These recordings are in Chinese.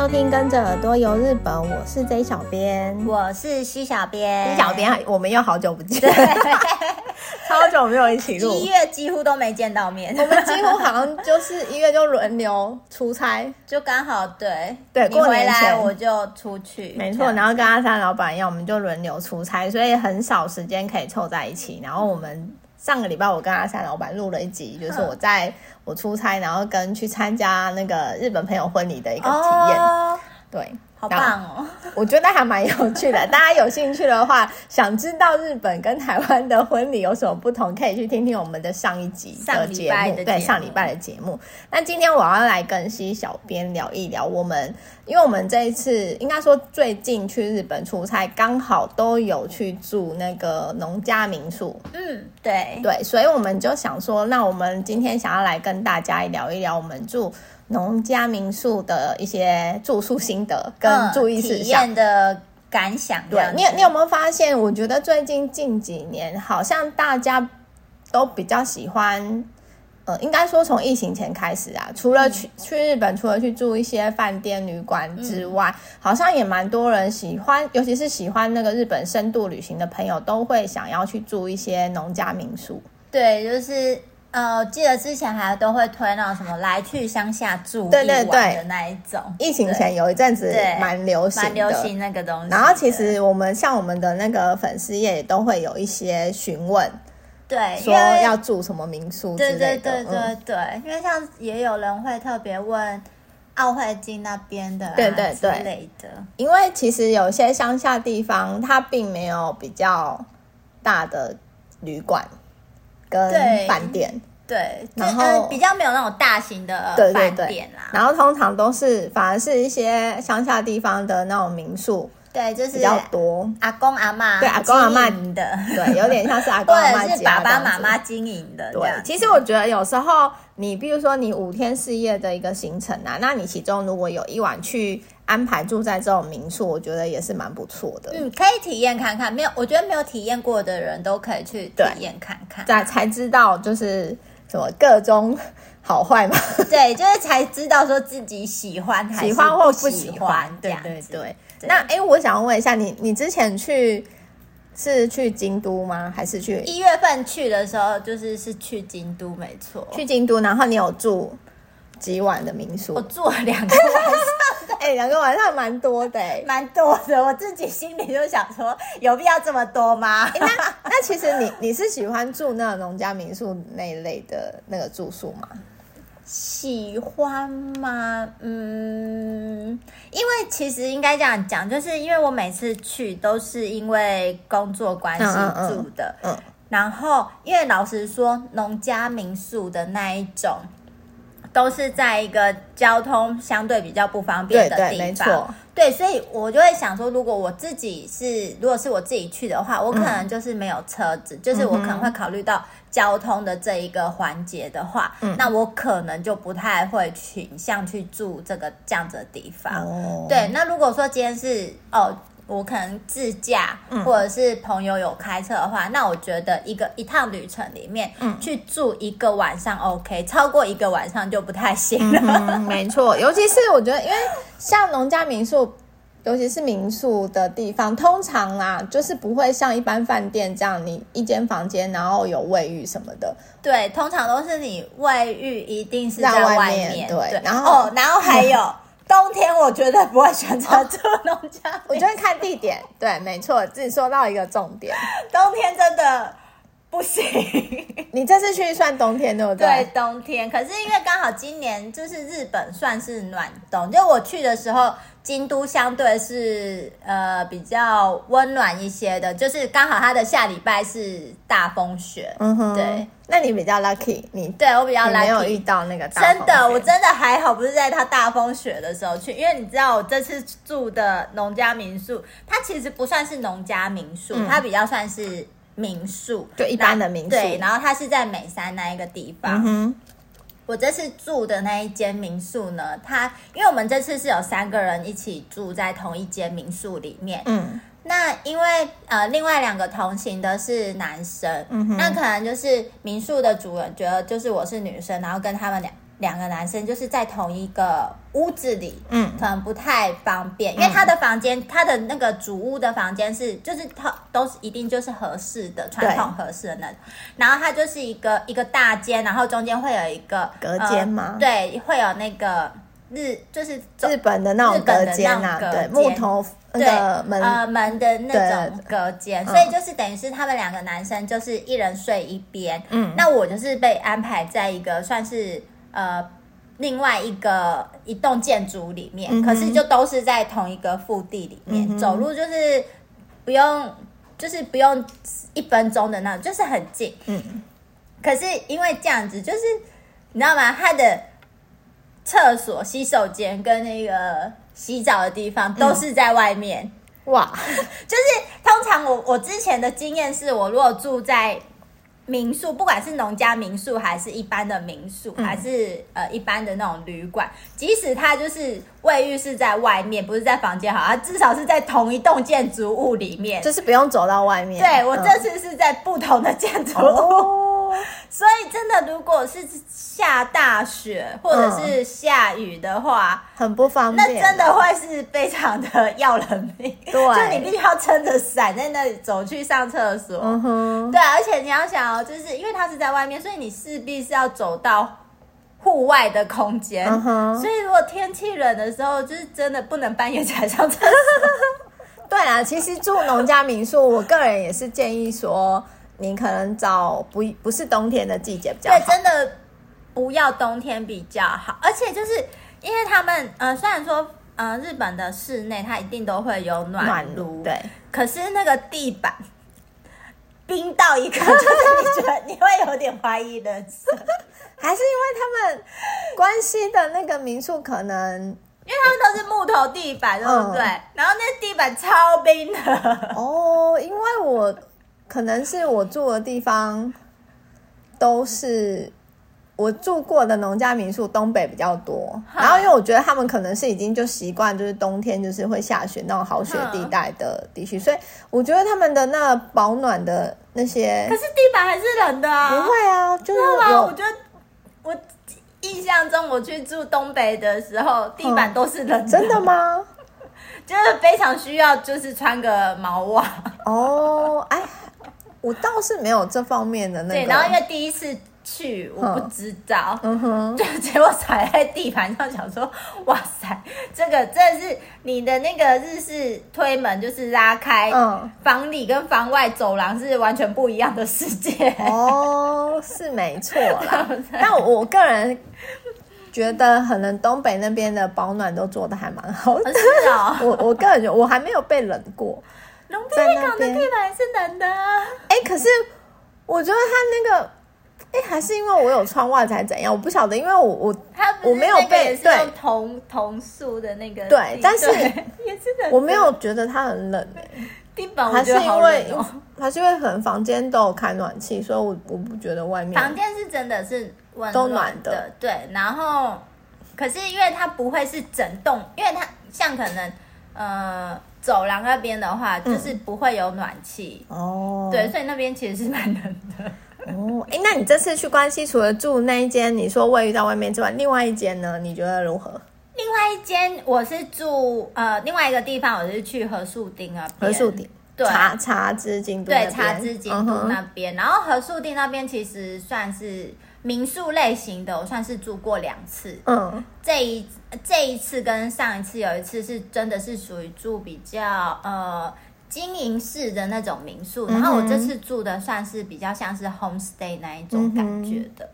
收听，跟着耳朵游日本，我是 J 小编，我是西小编。西小编，我们又好久不见，超久没有一起录，一月几乎都没见到面，我们几乎好像就是一月就轮流出差，就刚好对。对，过年来我就出去，没错，然后跟阿三老板一样，我们就轮流出差，所以很少时间可以凑在一起，然后我们。上个礼拜我跟阿三老板录了一集，就是我在我出差，然后跟去参加那个日本朋友婚礼的一个体验，哦、对。好棒哦！我觉得还蛮有趣的。大家有兴趣的话，想知道日本跟台湾的婚礼有什么不同，可以去听听我们的上一集的节目。对，上礼拜的节目。那今天我要来跟西小编聊一聊我们，因为我们这一次应该说最近去日本出差，刚好都有去住那个农家民宿。嗯，对对，所以我们就想说，那我们今天想要来跟大家聊一聊我们住。农家民宿的一些住宿心得跟注意事项、嗯、的感想，对你，你有没有发现？我觉得最近近几年，好像大家都比较喜欢，呃，应该说从疫情前开始啊，除了去、嗯、去日本，除了去住一些饭店旅馆之外，嗯、好像也蛮多人喜欢，尤其是喜欢那个日本深度旅行的朋友，都会想要去住一些农家民宿。对，就是。呃，记得之前还都会推那种什么来去乡下住一晚的那一种。疫情前有一阵子蛮流行，蛮流行那个东西。然后其实我们像我们的那个粉丝页也都会有一些询问，对，说要住什么民宿之类的。对对对对对，嗯、因为像也有人会特别问奥会金那边的、啊，对对对之类的。因为其实有些乡下地方，它并没有比较大的旅馆。跟饭店对，然后比较没有那种大型的饭店啦。然后通常都是反而是一些乡下地方的那种民宿，对，就是比较多阿公阿妈对阿公阿妈的，对，有点像是 阿公阿妈是爸爸妈妈经营的。对，其实我觉得有时候你比如说你五天四夜的一个行程啊，那你其中如果有一晚去。安排住在这种民宿，我觉得也是蛮不错的。嗯，可以体验看看。没有，我觉得没有体验过的人都可以去体验看看，才才知道就是什么各中好坏嘛。对，就是才知道说自己喜欢还是喜欢或不喜欢。对对对。对那哎、欸，我想问一下你，你之前去是去京都吗？还是去一月份去的时候，就是是去京都，没错。去京都，然后你有住几晚的民宿？我住了两个晚上。哎、欸，两个晚上蛮多的、欸，蛮多的。我自己心里就想说，有必要这么多吗？欸、那那其实你你是喜欢住那种农家民宿那一类的那个住宿吗？喜欢吗？嗯，因为其实应该这样讲，就是因为我每次去都是因为工作关系住的，嗯，嗯，嗯，然后因为老实说，农家民宿的那一种。都是在一个交通相对比较不方便的地方，对，对，没错，对，所以我就会想说，如果我自己是，如果是我自己去的话，我可能就是没有车子，嗯、就是我可能会考虑到交通的这一个环节的话，嗯、那我可能就不太会倾向去住这个这样子的地方。哦、对，那如果说今天是哦。我可能自驾，或者是朋友有开车的话，嗯、那我觉得一个一趟旅程里面，嗯、去住一个晚上 OK，超过一个晚上就不太行了。嗯、没错，尤其是我觉得，因为像农家民宿，尤其是民宿的地方，通常啊，就是不会像一般饭店这样，你一间房间，然后有卫浴什么的。对，通常都是你卫浴一定是在外面。对，对然后、哦、然后还有。嗯冬天我绝对不会选择住农家，我觉得看地点。对，没错，自己说到一个重点。冬天真的不行。你这次去算冬天对不对？对，冬天。可是因为刚好今年就是日本算是暖冬，就我去的时候。京都相对是呃比较温暖一些的，就是刚好它的下礼拜是大风雪，嗯哼，对，那你比较 lucky，你对我比较 lucky，没有遇到那个大风雪。真的，我真的还好，不是在它大风雪的时候去，因为你知道我这次住的农家民宿，它其实不算是农家民宿，嗯、它比较算是民宿，就一般的民宿，对，然后它是在美山那一个地方。嗯我这次住的那一间民宿呢，它因为我们这次是有三个人一起住在同一间民宿里面，嗯，那因为呃另外两个同行的是男生，那可能就是民宿的主人觉得就是我是女生，然后跟他们俩两个男生就是在同一个屋子里，嗯，可能不太方便，因为他的房间，他的那个主屋的房间是，就是他都是一定就是合适的传统合适的那种，然后它就是一个一个大间，然后中间会有一个隔间吗？对，会有那个日就是日本的那种隔间啊，对，木头那个门呃门的那种隔间，所以就是等于是他们两个男生就是一人睡一边，嗯，那我就是被安排在一个算是。呃，另外一个一栋建筑里面，嗯、可是就都是在同一个腹地里面，嗯、走路就是不用，就是不用一分钟的那种，就是很近。嗯，可是因为这样子，就是你知道吗？他的厕所、洗手间跟那个洗澡的地方都是在外面。嗯、哇，就是通常我我之前的经验是，我如果住在。民宿，不管是农家民宿还是一般的民宿，嗯、还是呃一般的那种旅馆，即使它就是卫浴是在外面，不是在房间好，它至少是在同一栋建筑物里面，就是不用走到外面。对，我这次是在不同的建筑物。哦 所以真的，如果是下大雪或者是下雨的话，嗯、很不方便。那真的会是非常的要人命。对，就你必须要撑着伞在那里走去上厕所。嗯哼。对，而且你要想哦，就是因为它是在外面，所以你势必是要走到户外的空间。嗯哼。所以如果天气冷的时候，就是真的不能半夜才上厕所。对啊，其实住农家民宿，我个人也是建议说。你可能找不不是冬天的季节比较好，对，真的不要冬天比较好。而且就是因为他们，呃，虽然说，呃，日本的室内它一定都会有暖炉，对，可是那个地板冰到一个，就是你觉得你会有点怀疑人生，还是因为他们关西的那个民宿可能，因为他们都是木头地板，对不对？嗯、然后那地板超冰的哦，因为我。可能是我住的地方都是我住过的农家民宿，东北比较多。然后因为我觉得他们可能是已经就习惯，就是冬天就是会下雪那种好雪地带的地区，所以我觉得他们的那保暖的那些，可是地板还是冷的啊。不会啊，就是吗？我觉得我印象中我去住东北的时候，地板都是冷的。真的吗？就是非常需要，就是穿个毛袜。哦，哎。我倒是没有这方面的那个。对，然后因为第一次去，我不知道，嗯哼，就结果踩在地板上，想说，哇塞，这个真的是你的那个日式推门，就是拉开，嗯，房里跟房外走廊是完全不一样的世界。哦，是没错啦。但我个人觉得，可能东北那边的保暖都做的还蛮好的。是啊，我我个人觉得，我还没有被冷过。龙飞港的地板是冷的啊！哎、欸，可是我觉得他那个，哎、欸，还是因为我有穿袜子，还是怎样？我不晓得，因为我我我没有被对铜铜塑的那个对，但是 也是的，我没有觉得它很冷哎、欸。地板我觉得好冷哦，还是因为可能房间都有开暖气，所以我我不觉得外面房间是真的是温都暖的。对，然后可是因为它不会是整栋，因为它像可能呃。走廊那边的话，就是不会有暖气、嗯、哦。对，所以那边其实是蛮冷的哦。哎，那你这次去关西，除了住那一间你说卫浴在外面之外，另外一间呢？你觉得如何？另外一间我是住呃另外一个地方，我是去和树町啊。和树町，对，茶茶之京都。对，茶之京都那边。嗯、然后和树町那边其实算是。民宿类型的，我算是住过两次。嗯，这一这一次跟上一次有一次是真的是属于住比较呃经营式的那种民宿，嗯、然后我这次住的算是比较像是 homestay 那一种感觉的。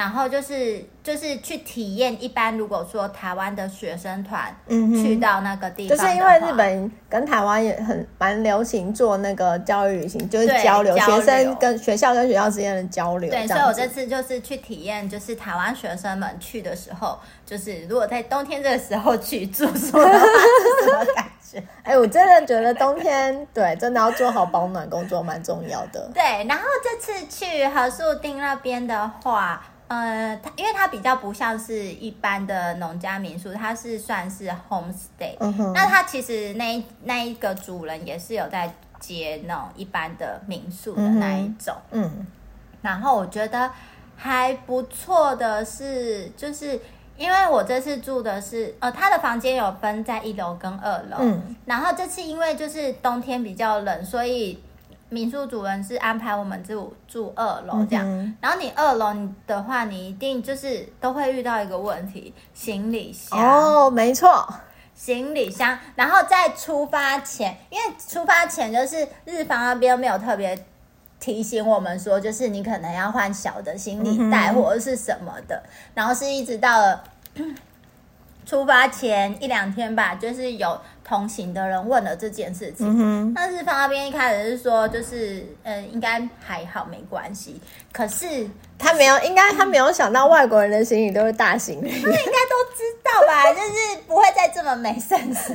然后就是就是去体验，一般如果说台湾的学生团嗯去到那个地方，就是因为日本跟台湾也很蛮流行做那个教育旅行，就是交流，交流学生跟学校跟学校之间的交流。对，所以我这次就是去体验，就是台湾学生们去的时候，就是如果在冬天这个时候去住宿 的话，是什么感觉？哎，我真的觉得冬天对真的要做好保暖工作蛮重要的。对，然后这次去和树町那边的话。呃，它因为它比较不像是一般的农家民宿，它是算是 homestay。那它其实那那一个主人也是有在接那种一般的民宿的那一种。嗯。然后我觉得还不错的是，就是因为我这次住的是呃，他的房间有分在一楼跟二楼，嗯，然后这次因为就是冬天比较冷，所以。民宿主人是安排我们住住二楼这样，嗯、然后你二楼的话，你一定就是都会遇到一个问题，行李箱。哦，没错，行李箱。然后在出发前，因为出发前就是日方那边没有特别提醒我们说，就是你可能要换小的行李袋或者是什么的，嗯、然后是一直到了 出发前一两天吧，就是有。同行的人问了这件事情，嗯、但是方那边一开始是说，就是嗯，应该还好，没关系。可是他没有，应该他没有想到外国人的行李都是大行李，他们应该都知道吧？就是不会再这么没 sense。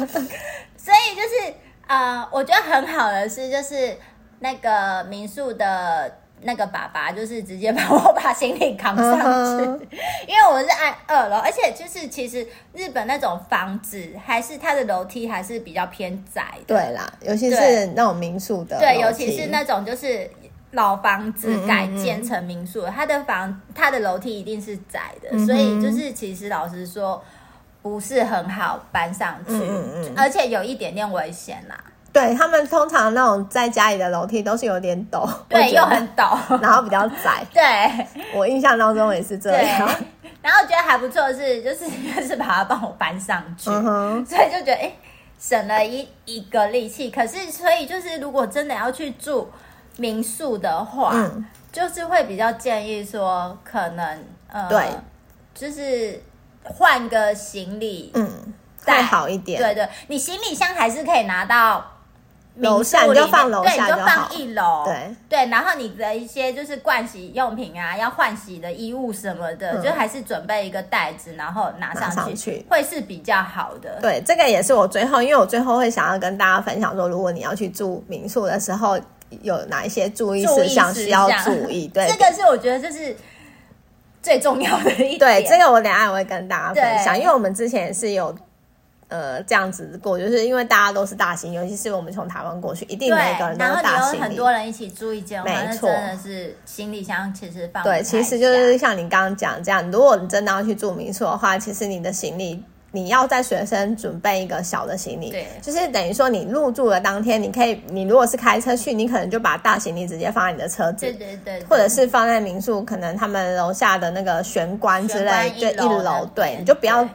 所以就是呃，我觉得很好的是，就是那个民宿的。那个爸爸就是直接把我把行李扛上去，uh huh. 因为我是按二楼，而且就是其实日本那种房子还是它的楼梯还是比较偏窄的。对啦，尤其是那种民宿的，对，尤其是那种就是老房子改建成民宿，嗯嗯嗯，它的房它的楼梯一定是窄的，嗯、所以就是其实老实说不是很好搬上去，嗯嗯嗯，而且有一点点危险啦。对，他们通常那种在家里的楼梯都是有点陡，对，又很陡，然后比较窄。对，我印象当中也是这样。然后觉得还不错的是，就是就是把它帮我搬上去，嗯、哼所以就觉得哎，省了一一个力气。可是，所以就是如果真的要去住民宿的话，嗯、就是会比较建议说，可能呃，对，就是换个行李，嗯，再好一点。对对，你行李箱还是可以拿到。楼下你就放楼下对，你就放一楼。对对，然后你的一些就是盥洗用品啊，要换洗的衣物什么的，嗯、就还是准备一个袋子，然后拿上去，上去会是比较好的。对，这个也是我最后，因为我最后会想要跟大家分享说，如果你要去住民宿的时候，有哪一些注意事项需要注意。对，这个是我觉得这是最重要的一点。对，这个我等下也会跟大家分享，因为我们之前是有。呃，这样子过，就是因为大家都是大型，尤其是我们从台湾过去，一定每个人都是大型。然后有很多人一起住一间，没错，真的是行李箱其实放对，其实就是像你刚刚讲这样，如果你真的要去住民宿的话，其实你的行李你要在随身准备一个小的行李，对，就是等于说你入住的当天，你可以，你如果是开车去，你可能就把大行李直接放在你的车子，对对对，或者是放在民宿，可能他们楼下的那个玄关之类，就一楼，对，你就不要。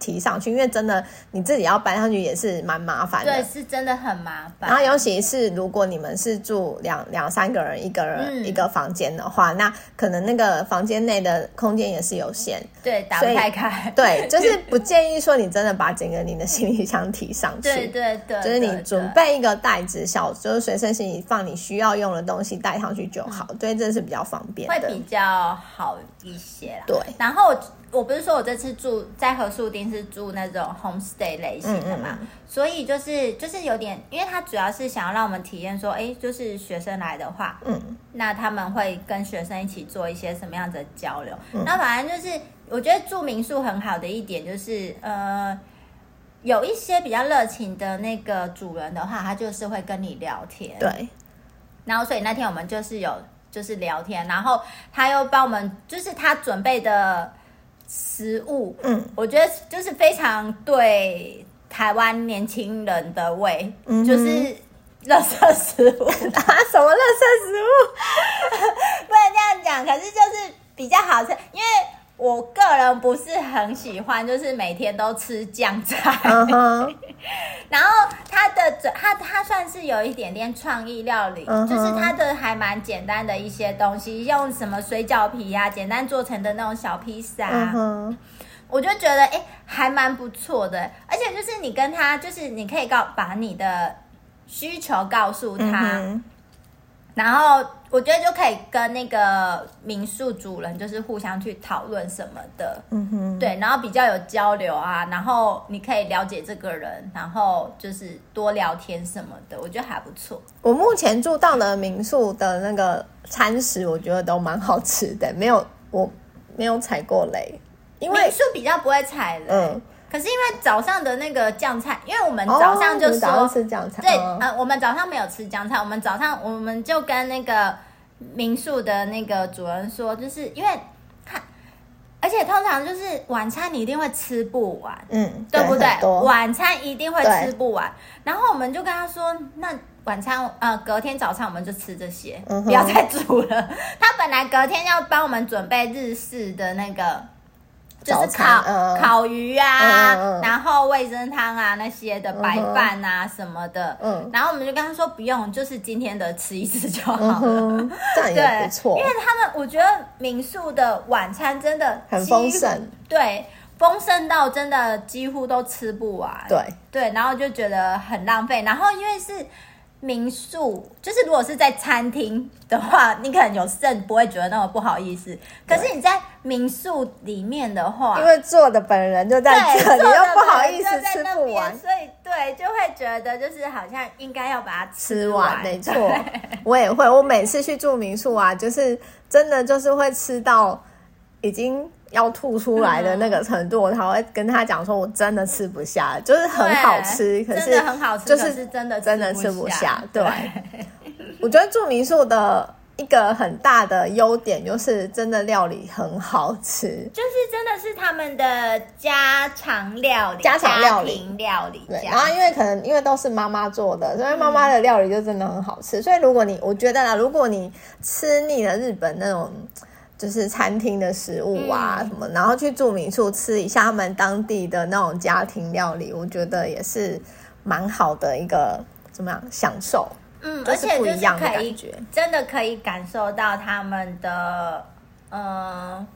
提上去，因为真的你自己要搬上去也是蛮麻烦的。对，是真的很麻烦。然后尤其是如果你们是住两两三个人一个人一个房间的话，嗯、那可能那个房间内的空间也是有限。对，打不太开。对，就是不建议说你真的把整个你的行李箱提上去。对对对。就是你准备一个袋子，小就是随身行李放你需要用的东西带上去就好。对，这是比较方便的，会比较好一些啦。对，然后。我不是说我这次住在和宿町是住那种 homestay 类型的嘛，嗯嗯、所以就是就是有点，因为他主要是想要让我们体验说，哎，就是学生来的话，嗯，那他们会跟学生一起做一些什么样子的交流？嗯、那反正就是我觉得住民宿很好的一点就是，呃，有一些比较热情的那个主人的话，他就是会跟你聊天，对。然后所以那天我们就是有就是聊天，然后他又帮我们，就是他准备的。食物，嗯，我觉得就是非常对台湾年轻人的胃，嗯、就是垃圾食物 啊，什么垃圾食物？不能这样讲，可是就是比较好吃，因为。我个人不是很喜欢，就是每天都吃酱菜。Uh huh. 然后它的它它算是有一点点创意料理，uh huh. 就是它的还蛮简单的一些东西，用什么水饺皮呀、啊，简单做成的那种小披萨，uh huh. 我就觉得哎、欸，还蛮不错的。而且就是你跟他，就是你可以告把你的需求告诉他。Uh. 然后我觉得就可以跟那个民宿主人就是互相去讨论什么的，嗯哼，对，然后比较有交流啊，然后你可以了解这个人，然后就是多聊天什么的，我觉得还不错。我目前住到的民宿的那个餐食，我觉得都蛮好吃的，没有我没有踩过雷，因为民宿比较不会踩雷。嗯可是因为早上的那个酱菜，因为我们早上就说、哦、吃酱菜，对，呃，我们早上没有吃酱菜，我们早上我们就跟那个民宿的那个主人说，就是因为他，而且通常就是晚餐你一定会吃不完，嗯，对不对？晚餐一定会吃不完，然后我们就跟他说，那晚餐呃隔天早餐我们就吃这些，嗯、不要再煮了。他本来隔天要帮我们准备日式的那个。就是烤、呃、烤鱼啊，嗯、然后味噌汤啊那些的白饭啊什么的，嗯，然后我们就跟他说不用，就是今天的吃一次就好了，嗯、这样也不错。因为他们我觉得民宿的晚餐真的很丰盛，对，丰盛到真的几乎都吃不完，对。对，然后就觉得很浪费，然后因为是。民宿就是，如果是在餐厅的话，你可能有剩不会觉得那么不好意思。可是你在民宿里面的话，因为坐的本人就在这里，你又不好意思吃不完，所以对，就会觉得就是好像应该要把它吃完。没错，我也会，我每次去住民宿啊，就是真的就是会吃到已经。要吐出来的那个程度，我才会跟他讲说，我真的吃不下，就是很好吃，可是很好吃，就是真的真的吃不下。对，我觉得住民宿的一个很大的优点就是真的料理很好吃，就是真的是他们的家常料理，家常料理料理。对，然后因为可能因为都是妈妈做的，所以妈妈的料理就真的很好吃。所以如果你我觉得啦，如果你吃腻了日本那种。就是餐厅的食物啊什么，然后去住民宿吃一下他们当地的那种家庭料理，我觉得也是蛮好的一个怎么样享受。嗯，而且不一样的感觉，真的可以感受到他们的呃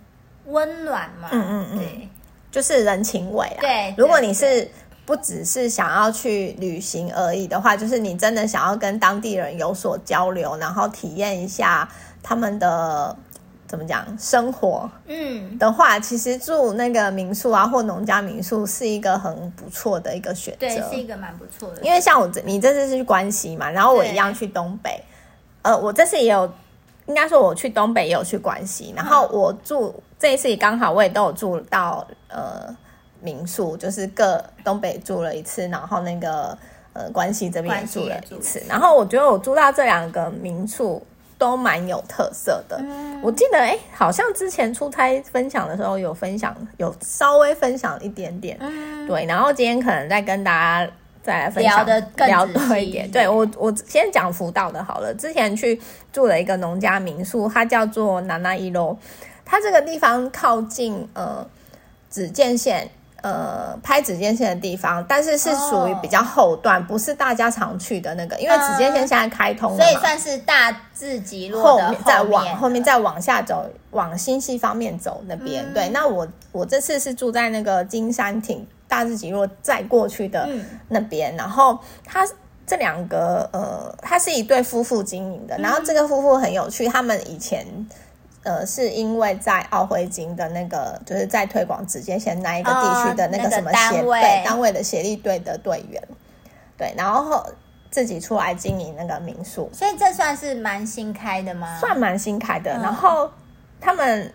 温暖嘛。嗯嗯嗯，对，就是人情味啊。对，如果你是不只是想要去旅行而已的话，就是你真的想要跟当地人有所交流，然后体验一下他们的。怎么讲？生活嗯的话，嗯、其实住那个民宿啊，或农家民宿是一个很不错的一个选择。对，是一个蛮不错的。因为像我这，你这次是去关西嘛，然后我一样去东北。呃，我这次也有，应该说我去东北也有去关西，然后我住、嗯、这一次也刚好我也都有住到呃民宿，就是各东北住了一次，然后那个呃关西这边也住了一次。然后我觉得我住到这两个民宿。都蛮有特色的，嗯、我记得哎、欸，好像之前出差分享的时候有分享，有稍微分享一点点，嗯、对。然后今天可能再跟大家再来分享，聊得更聊多一点。对我，我先讲福岛的好了。之前去住了一个农家民宿，它叫做南那一楼，它这个地方靠近呃紫见线。呃，拍指尖线的地方，但是是属于比较后段，哦、不是大家常去的那个，因为指尖线现在开通了，所以算是大智吉落后面，再往后面再往下走，往新系方面走那边。嗯、对，那我我这次是住在那个金山亭大智吉落再过去的那边，嗯、然后他这两个呃，他是一对夫妇经营的，然后这个夫妇很有趣，他们以前。呃，是因为在奥辉金的那个，就是在推广直接线那一个地区的那个什么协、对单位的协力队的队员，对，然后自己出来经营那个民宿，所以这算是蛮新开的吗？算蛮新开的。嗯、然后他们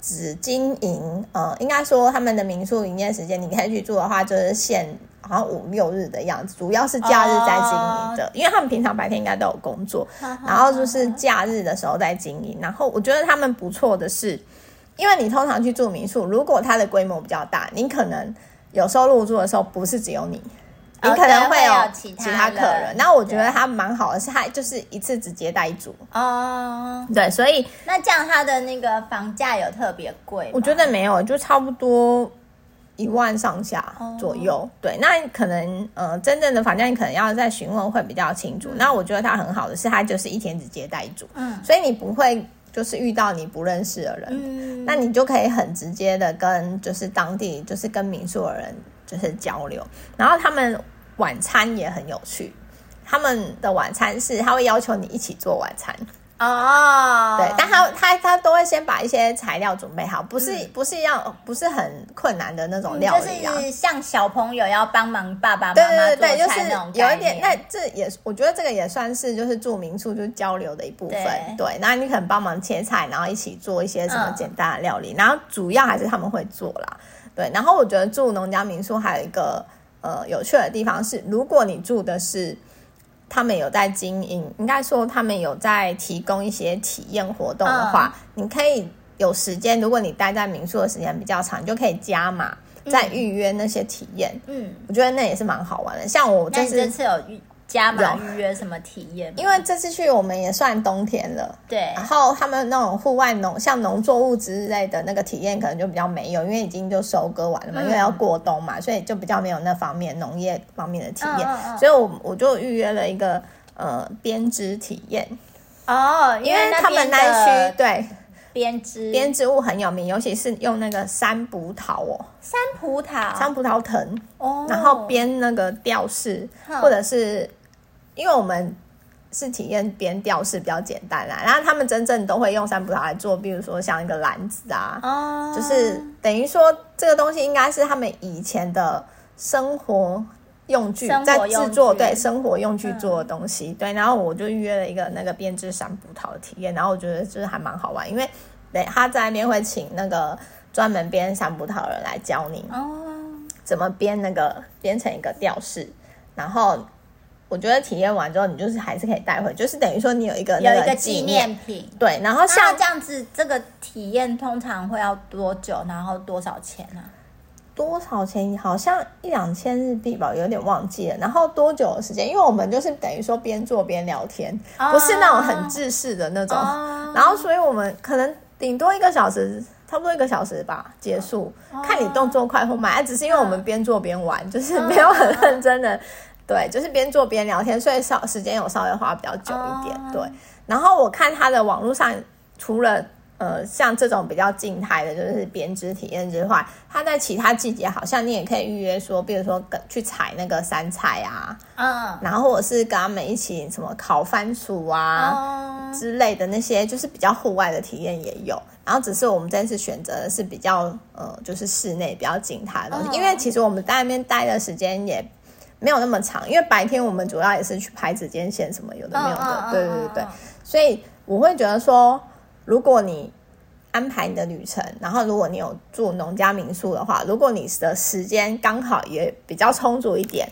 只经营，呃，应该说他们的民宿营业时间，你可以去住的话，就是限。好像五六日的样子，主要是假日在经营的，oh. 因为他们平常白天应该都有工作，然后就是假日的时候在经营。然后我觉得他们不错的是，因为你通常去住民宿，如果它的规模比较大，你可能有时候入住的时候不是只有你，你可能会有其他客人。那我觉得他蛮好的是，他就是一次只接待一组哦。Oh. 对，所以那这样他的那个房价有特别贵？我觉得没有，就差不多。一万上下左右，oh. 对，那可能呃，真正的房价你可能要再询问会比较清楚。嗯、那我觉得它很好的是，它就是一天只接待一组，嗯，所以你不会就是遇到你不认识的人，嗯，那你就可以很直接的跟就是当地就是跟民宿的人就是交流。然后他们晚餐也很有趣，他们的晚餐是他会要求你一起做晚餐。哦，对，但他他他都会先把一些材料准备好，不是、嗯、不是要不是很困难的那种料理，就是像小朋友要帮忙爸爸妈妈做菜对对对，就是有一点，那这也我觉得这个也算是就是住民宿就是交流的一部分，对，对，那你可能帮忙切菜，然后一起做一些什么简单的料理，嗯、然后主要还是他们会做啦，对，然后我觉得住农家民宿还有一个呃有趣的地方是，如果你住的是。他们有在经营，应该说他们有在提供一些体验活动的话，嗯、你可以有时间，如果你待在民宿的时间比较长，你就可以加码再预约那些体验。嗯，我觉得那也是蛮好玩的。像我就是这次有预。加码预约什么体验？因为这次去我们也算冬天了，对。然后他们那种户外农，像农作物之类的那个体验，可能就比较没有，因为已经就收割完了嘛，嗯、因为要过冬嘛，所以就比较没有那方面农业方面的体验。嗯嗯嗯、所以我我就预约了一个呃编织体验。哦，因为他们那区对。编织。编织物很有名，尤其是用那个山葡萄哦，山葡萄？山葡萄藤哦，然后编那个吊饰、嗯、或者是。因为我们是体验编吊饰比较简单啦，然后他们真正都会用山葡萄来做，比如说像一个篮子啊，哦、就是等于说这个东西应该是他们以前的生活用具，在制作对生活用具做的东西，嗯、对。然后我就预约了一个那个编织山葡萄的体验，然后我觉得就是还蛮好玩，因为对他在那边会请那个专门编山葡萄的人来教你哦，怎么编那个编成一个吊饰，然后。我觉得体验完之后，你就是还是可以带回，就是等于说你有一个那个有一个纪念品。对，然后像这样子，这个体验通常会要多久？然后多少钱呢、啊？多少钱？好像一两千日币吧，有点忘记了。然后多久的时间？因为我们就是等于说边做边聊天，哦、不是那种很制式的那种。哦、然后，所以我们可能顶多一个小时，差不多一个小时吧，结束。哦、看你动作快或慢，只是因为我们边做边玩，哦、就是没有很认真的。对，就是边做边聊天，所以稍时间有稍微花比较久一点。Oh. 对，然后我看他的网络上，除了呃像这种比较静态的，就是编织体验之外，他在其他季节好像你也可以预约说，比如说跟去采那个山菜啊，嗯，oh. 然后或者是跟他们一起什么烤番薯啊、oh. 之类的那些，就是比较户外的体验也有。然后只是我们这次选择的是比较呃就是室内比较静态的东西，oh. 因为其实我们在那边待的时间也。没有那么长，因为白天我们主要也是去拍指尖线什么有的没有的，哦、对对对对，哦、所以我会觉得说，如果你安排你的旅程，然后如果你有住农家民宿的话，如果你的时间刚好也比较充足一点，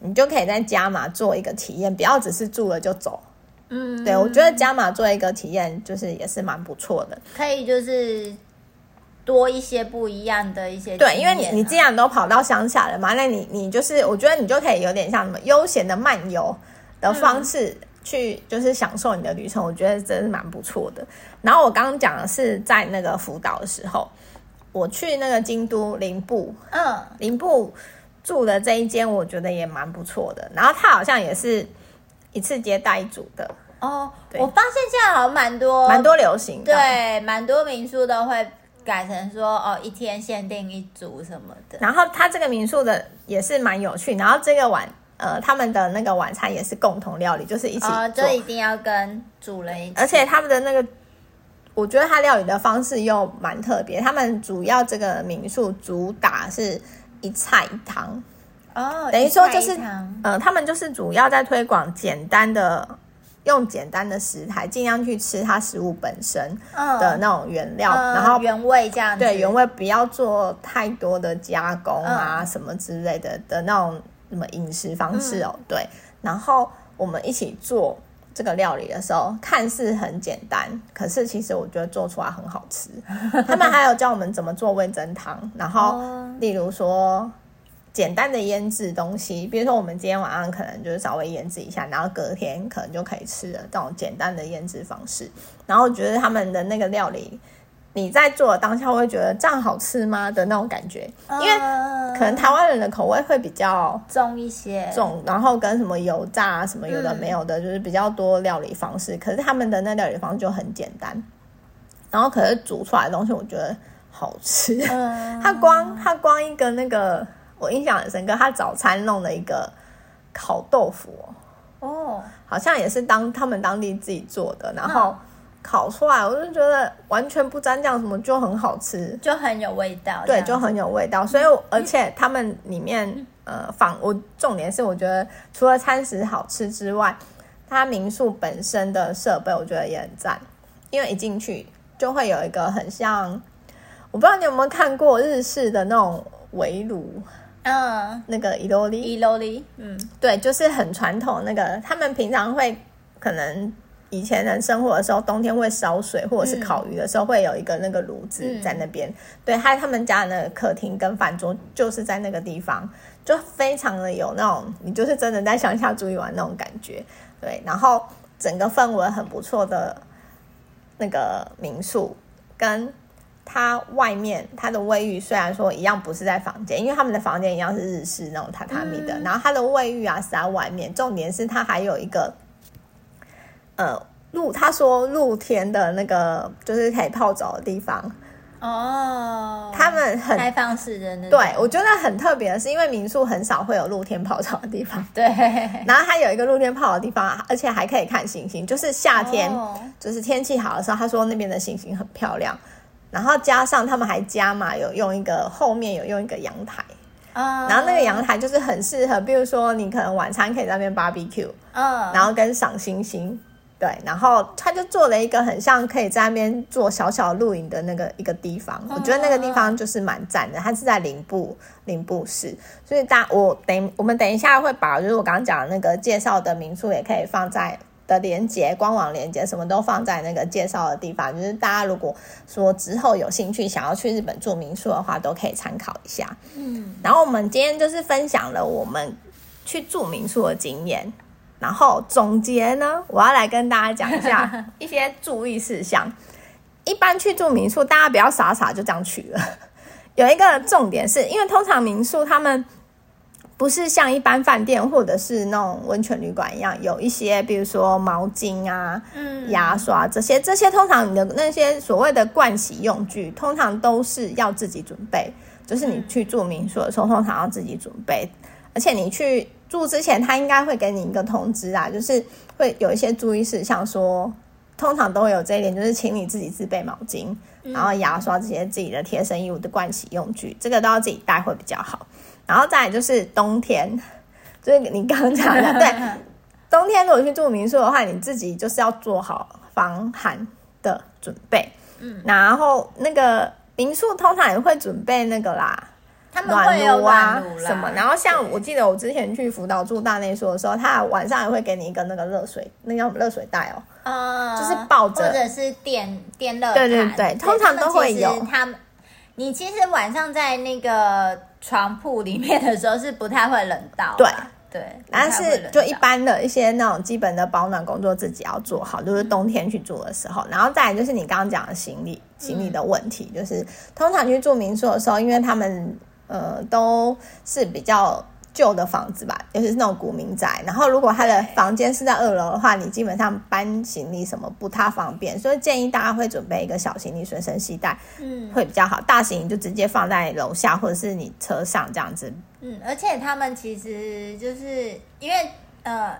你就可以在加码做一个体验，不要只是住了就走。嗯，对，我觉得加码做一个体验就是也是蛮不错的，可以就是。多一些不一样的一些、啊、对，因为你你既然都跑到乡下了嘛，那你你就是我觉得你就可以有点像什么悠闲的漫游的方式去，就是享受你的旅程，嗯、我觉得真是蛮不错的。然后我刚刚讲的是在那个福岛的时候，我去那个京都林部，嗯，林部住的这一间，我觉得也蛮不错的。然后他好像也是一次接待一组的哦。我发现现在好像蛮多蛮多流行的，对，蛮多民宿都会。改成说哦，一天限定一组什么的。然后他这个民宿的也是蛮有趣。然后这个晚呃，他们的那个晚餐也是共同料理，就是一起做。哦，就一定要跟主人一起。而且他们的那个，我觉得他料理的方式又蛮特别。他们主要这个民宿主打是一菜一汤。哦，等于说就是呃，他们就是主要在推广简单的。用简单的食材，尽量去吃它食物本身的那种原料，嗯、然后原味这样子。对，原味不要做太多的加工啊，嗯、什么之类的的那种什么饮食方式哦。嗯、对，然后我们一起做这个料理的时候，看似很简单，可是其实我觉得做出来很好吃。他们还有教我们怎么做味噌汤，然后 例如说。简单的腌制东西，比如说我们今天晚上可能就是稍微腌制一下，然后隔天可能就可以吃了。这种简单的腌制方式，然后我觉得他们的那个料理，你在做的当下会觉得这样好吃吗的那种感觉？因为可能台湾人的口味会比较重一些，重，然后跟什么油炸啊什么有的没有的，就是比较多料理方式。可是他们的那料理方式就很简单，然后可是煮出来的东西我觉得好吃。它光它光一个那个。我印象很深刻，他早餐弄了一个烤豆腐哦，哦，好像也是当他们当地自己做的，然后烤出来，我就觉得完全不沾酱什么，就很好吃，就很有味道，对，就很有味道。所以，而且他们里面呃，房我重点是，我觉得除了餐食好吃之外，他民宿本身的设备我觉得也很赞，因为一进去就会有一个很像，我不知道你有没有看过日式的那种围炉。嗯，那个伊洛里，伊洛里，嗯，对，就是很传统那个，他们平常会可能。以前人生活的时候，冬天会烧水或者是烤鱼的时候，会有一个那个炉子在那边。嗯、对，他他们家的那个客厅跟饭桌就是在那个地方，就非常的有那种，你就是真的在乡下住一晚那种感觉。对，然后整个氛围很不错的那个民宿，跟它外面它的卫浴虽然说一样不是在房间，因为他们的房间一样是日式那种榻榻米的，嗯、然后它的卫浴啊是在外面，重点是它还有一个。呃，露他说露天的那个就是可以泡澡的地方哦，他们很开放式的那种，对，我觉得很特别的是，因为民宿很少会有露天泡澡的地方，对。然后它有一个露天泡的地方，而且还可以看星星，就是夏天，哦、就是天气好的时候，他说那边的星星很漂亮。然后加上他们还加嘛，有用一个后面有用一个阳台，哦、然后那个阳台就是很适合，比如说你可能晚餐可以在那边 barbecue，哦、然后跟赏星星。对，然后他就做了一个很像可以在那边做小小露营的那个一个地方，我觉得那个地方就是蛮赞的。它是在林布林布市，所以大我等我们等一下会把就是我刚刚讲的那个介绍的民宿也可以放在的连接，官网连接什么都放在那个介绍的地方，就是大家如果说之后有兴趣想要去日本住民宿的话，都可以参考一下。嗯，然后我们今天就是分享了我们去住民宿的经验。然后总结呢，我要来跟大家讲一下 一些注意事项。一般去住民宿，大家不要傻傻就这样去了。有一个重点是，因为通常民宿他们不是像一般饭店或者是那种温泉旅馆一样，有一些比如说毛巾啊、嗯、牙刷这些，这些通常你的那些所谓的盥洗用具，通常都是要自己准备。就是你去住民宿的时候，通常要自己准备，而且你去。住之前，他应该会给你一个通知啊，就是会有一些注意事项，说通常都会有这一点，就是请你自己自备毛巾，然后牙刷这些自己的贴身衣物的盥洗用具，这个都要自己带会比较好。然后再来就是冬天，就是你刚刚讲的，对，冬天如果去住民宿的话，你自己就是要做好防寒的准备。嗯，然后那个民宿通常也会准备那个啦。他们会有暖炉啊什么，然后像我记得我之前去福岛住大内宿的时候，他晚上也会给你一个那个热水，那叫什么热水袋哦，呃，就是抱着，或者是电电热毯，对对对，通常都会有。他们，你其实晚上在那个床铺里面的时候是不太会冷到，对。对，但是就一般的一些那种基本的保暖工作自己要做好，就是冬天去住的时候，然后再来就是你刚刚讲的行李行李的问题，嗯、就是通常去住民宿的时候，因为他们呃都是比较。旧的房子吧，尤其是那种古民宅。然后，如果他的房间是在二楼的话，你基本上搬行李什么不太方便，所以建议大家会准备一个小行李随身携带，嗯，会比较好。大行李就直接放在楼下或者是你车上这样子。嗯，而且他们其实就是因为呃，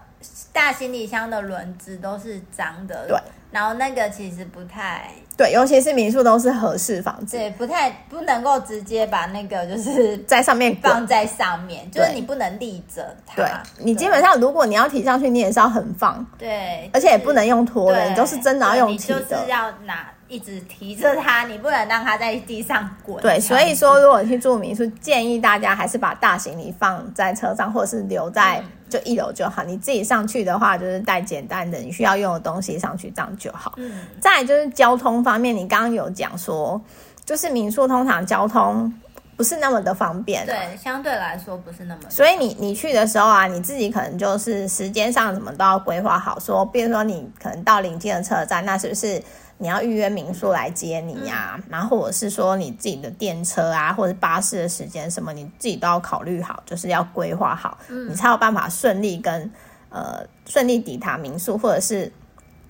大行李箱的轮子都是脏的，对。然后那个其实不太对，尤其是民宿都是合式房子，对，不太不能够直接把那个就是在上面放在上面，就是你不能立着它。对，你基本上如果你要提上去，你也是要横放，对，而且也不能用拖的，你都是真的要用提的，你就是要拿一直提着它，你不能让它在地上滚。对，所以说如果去住民宿，建议大家还是把大行李放在车上，或者是留在。就一楼就好，你自己上去的话，就是带简单的你需要用的东西上去，这样就好。嗯，再来就是交通方面，你刚刚有讲说，就是民宿通常交通不是那么的方便，对，相对来说不是那么。所以你你去的时候啊，你自己可能就是时间上什么都要规划好，说，比如说你可能到临近的车站，那是不是？你要预约民宿来接你呀、啊，嗯、然后或者是说你自己的电车啊，或者巴士的时间什么，你自己都要考虑好，就是要规划好，嗯、你才有办法顺利跟呃顺利抵达民宿，或者是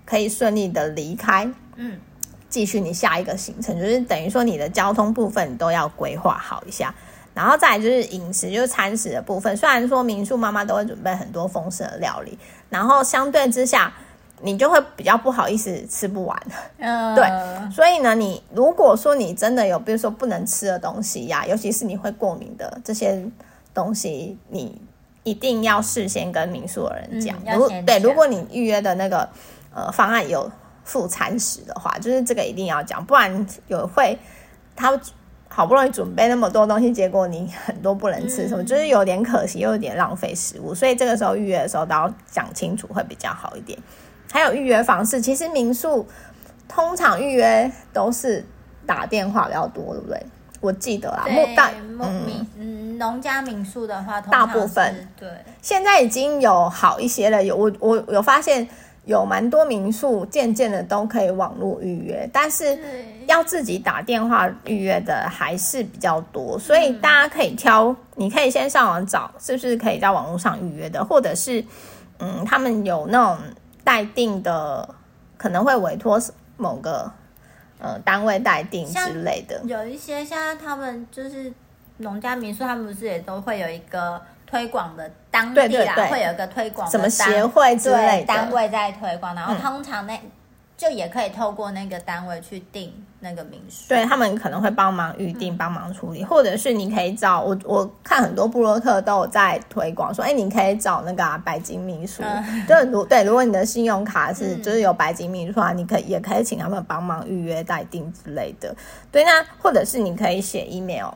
可以顺利的离开，嗯，继续你下一个行程，就是等于说你的交通部分你都要规划好一下，然后再来就是饮食，就是餐食的部分，虽然说民宿妈妈都会准备很多丰盛的料理，然后相对之下。你就会比较不好意思吃不完，嗯，对，所以呢，你如果说你真的有，比如说不能吃的东西呀、啊，尤其是你会过敏的这些东西，你一定要事先跟民宿的人讲。嗯、如对，如果你预约的那个呃方案有附餐食的话，就是这个一定要讲，不然有会他好不容易准备那么多东西，结果你很多不能吃，什么、嗯、就是有点可惜，又有点浪费食物。所以这个时候预约的时候都要讲清楚，会比较好一点。还有预约方式，其实民宿通常预约都是打电话比较多，对不对？我记得啊，木大嗯嗯，农家民宿的话，大部分对，现在已经有好一些了。有我我有发现有蛮多民宿渐渐的都可以网络预约，但是要自己打电话预约的还是比较多，所以大家可以挑，你可以先上网找是不是可以在网络上预约的，或者是嗯，他们有那种代订的，可能会委托某个。呃，单位待定之类的，有一些像他们就是农家民宿，他们不是也都会有一个推广的当地啊，对对对，会有一个推广什么协会之类的单位在推广，然后通常那。嗯就也可以透过那个单位去订那个民宿，对，他们可能会帮忙预订、帮、嗯、忙处理，或者是你可以找我。我看很多布洛克都有在推广，说，哎，你可以找那个、啊、白金民宿，嗯、就如对，如果你的信用卡是、嗯、就是有白金民宿的话，你可以也可以请他们帮忙预约代订之类的。对，那或者是你可以写 email，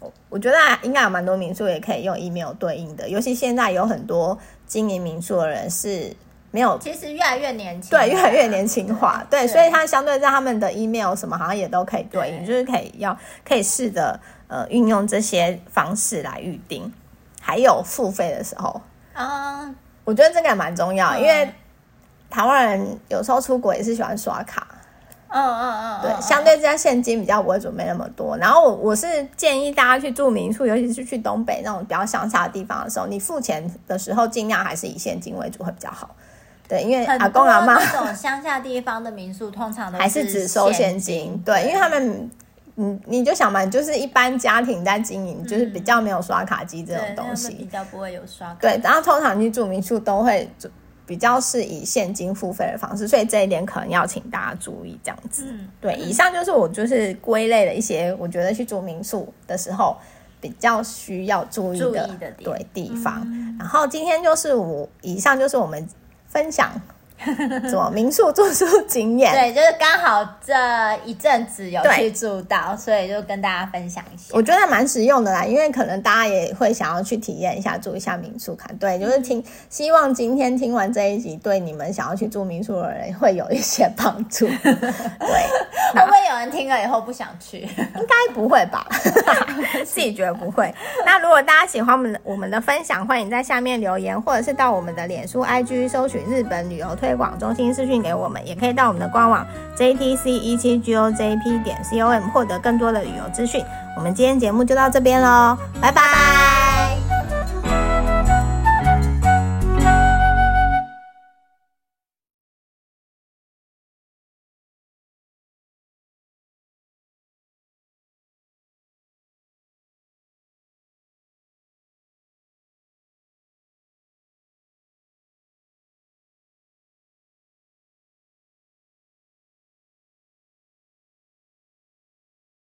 我我觉得应该有蛮多民宿也可以用 email 对应的，尤其现在有很多经营民宿的人是。没有，其实越来越年轻，对，越来越年轻化，对，对，所以它相对在他们的 email 什么好像也都可以对应，对，就是可以要可以试着呃运用这些方式来预定，还有付费的时候。啊，我觉得这个也蛮重要，嗯，因为台湾人有时候出国也是喜欢刷卡，嗯嗯嗯，对，相对之下现金比较不会准备那么多，然后我我是建议大家去住民宿，尤其是去东北那种比较乡下的地方的时候，你付钱的时候尽量还是以现金为主会比较好。对，因为阿公阿妈那种乡下地方的民宿，通常都是还是只收现金。对，因为他们，你你就想嘛，就是一般家庭在经营，就是比较没有刷卡机这种东西，比较不会有刷卡。对，然后通常去住民宿都会比较是以现金付费的方式，所以这一点可能要请大家注意这样子。嗯，对，以上就是我就是归类了一些我觉得去住民宿的时候比较需要注意的，注意的对地方。嗯。然后今天就是我以上就是我们。分享。什么民宿住宿经验？对，就是刚好这一阵子有去住到，所以就跟大家分享一下。我觉得蛮实用的啦，因为可能大家也会想要去体验一下住一下民宿看。对，就是听，希望今天听完这一集，对你们想要去住民宿的人会有一些帮助。对，会不会有人听了以后不想去？应该不会吧？自己觉得不会。那如果大家喜欢我们的我们的分享，欢迎在下面留言，或者是到我们的脸书 IG 搜寻日本旅游推广中心私讯给我们，也可以到我们的官网 jtc17gojp 点 com 获得更多的旅游资讯。我们今天节目就到这边喽，拜拜。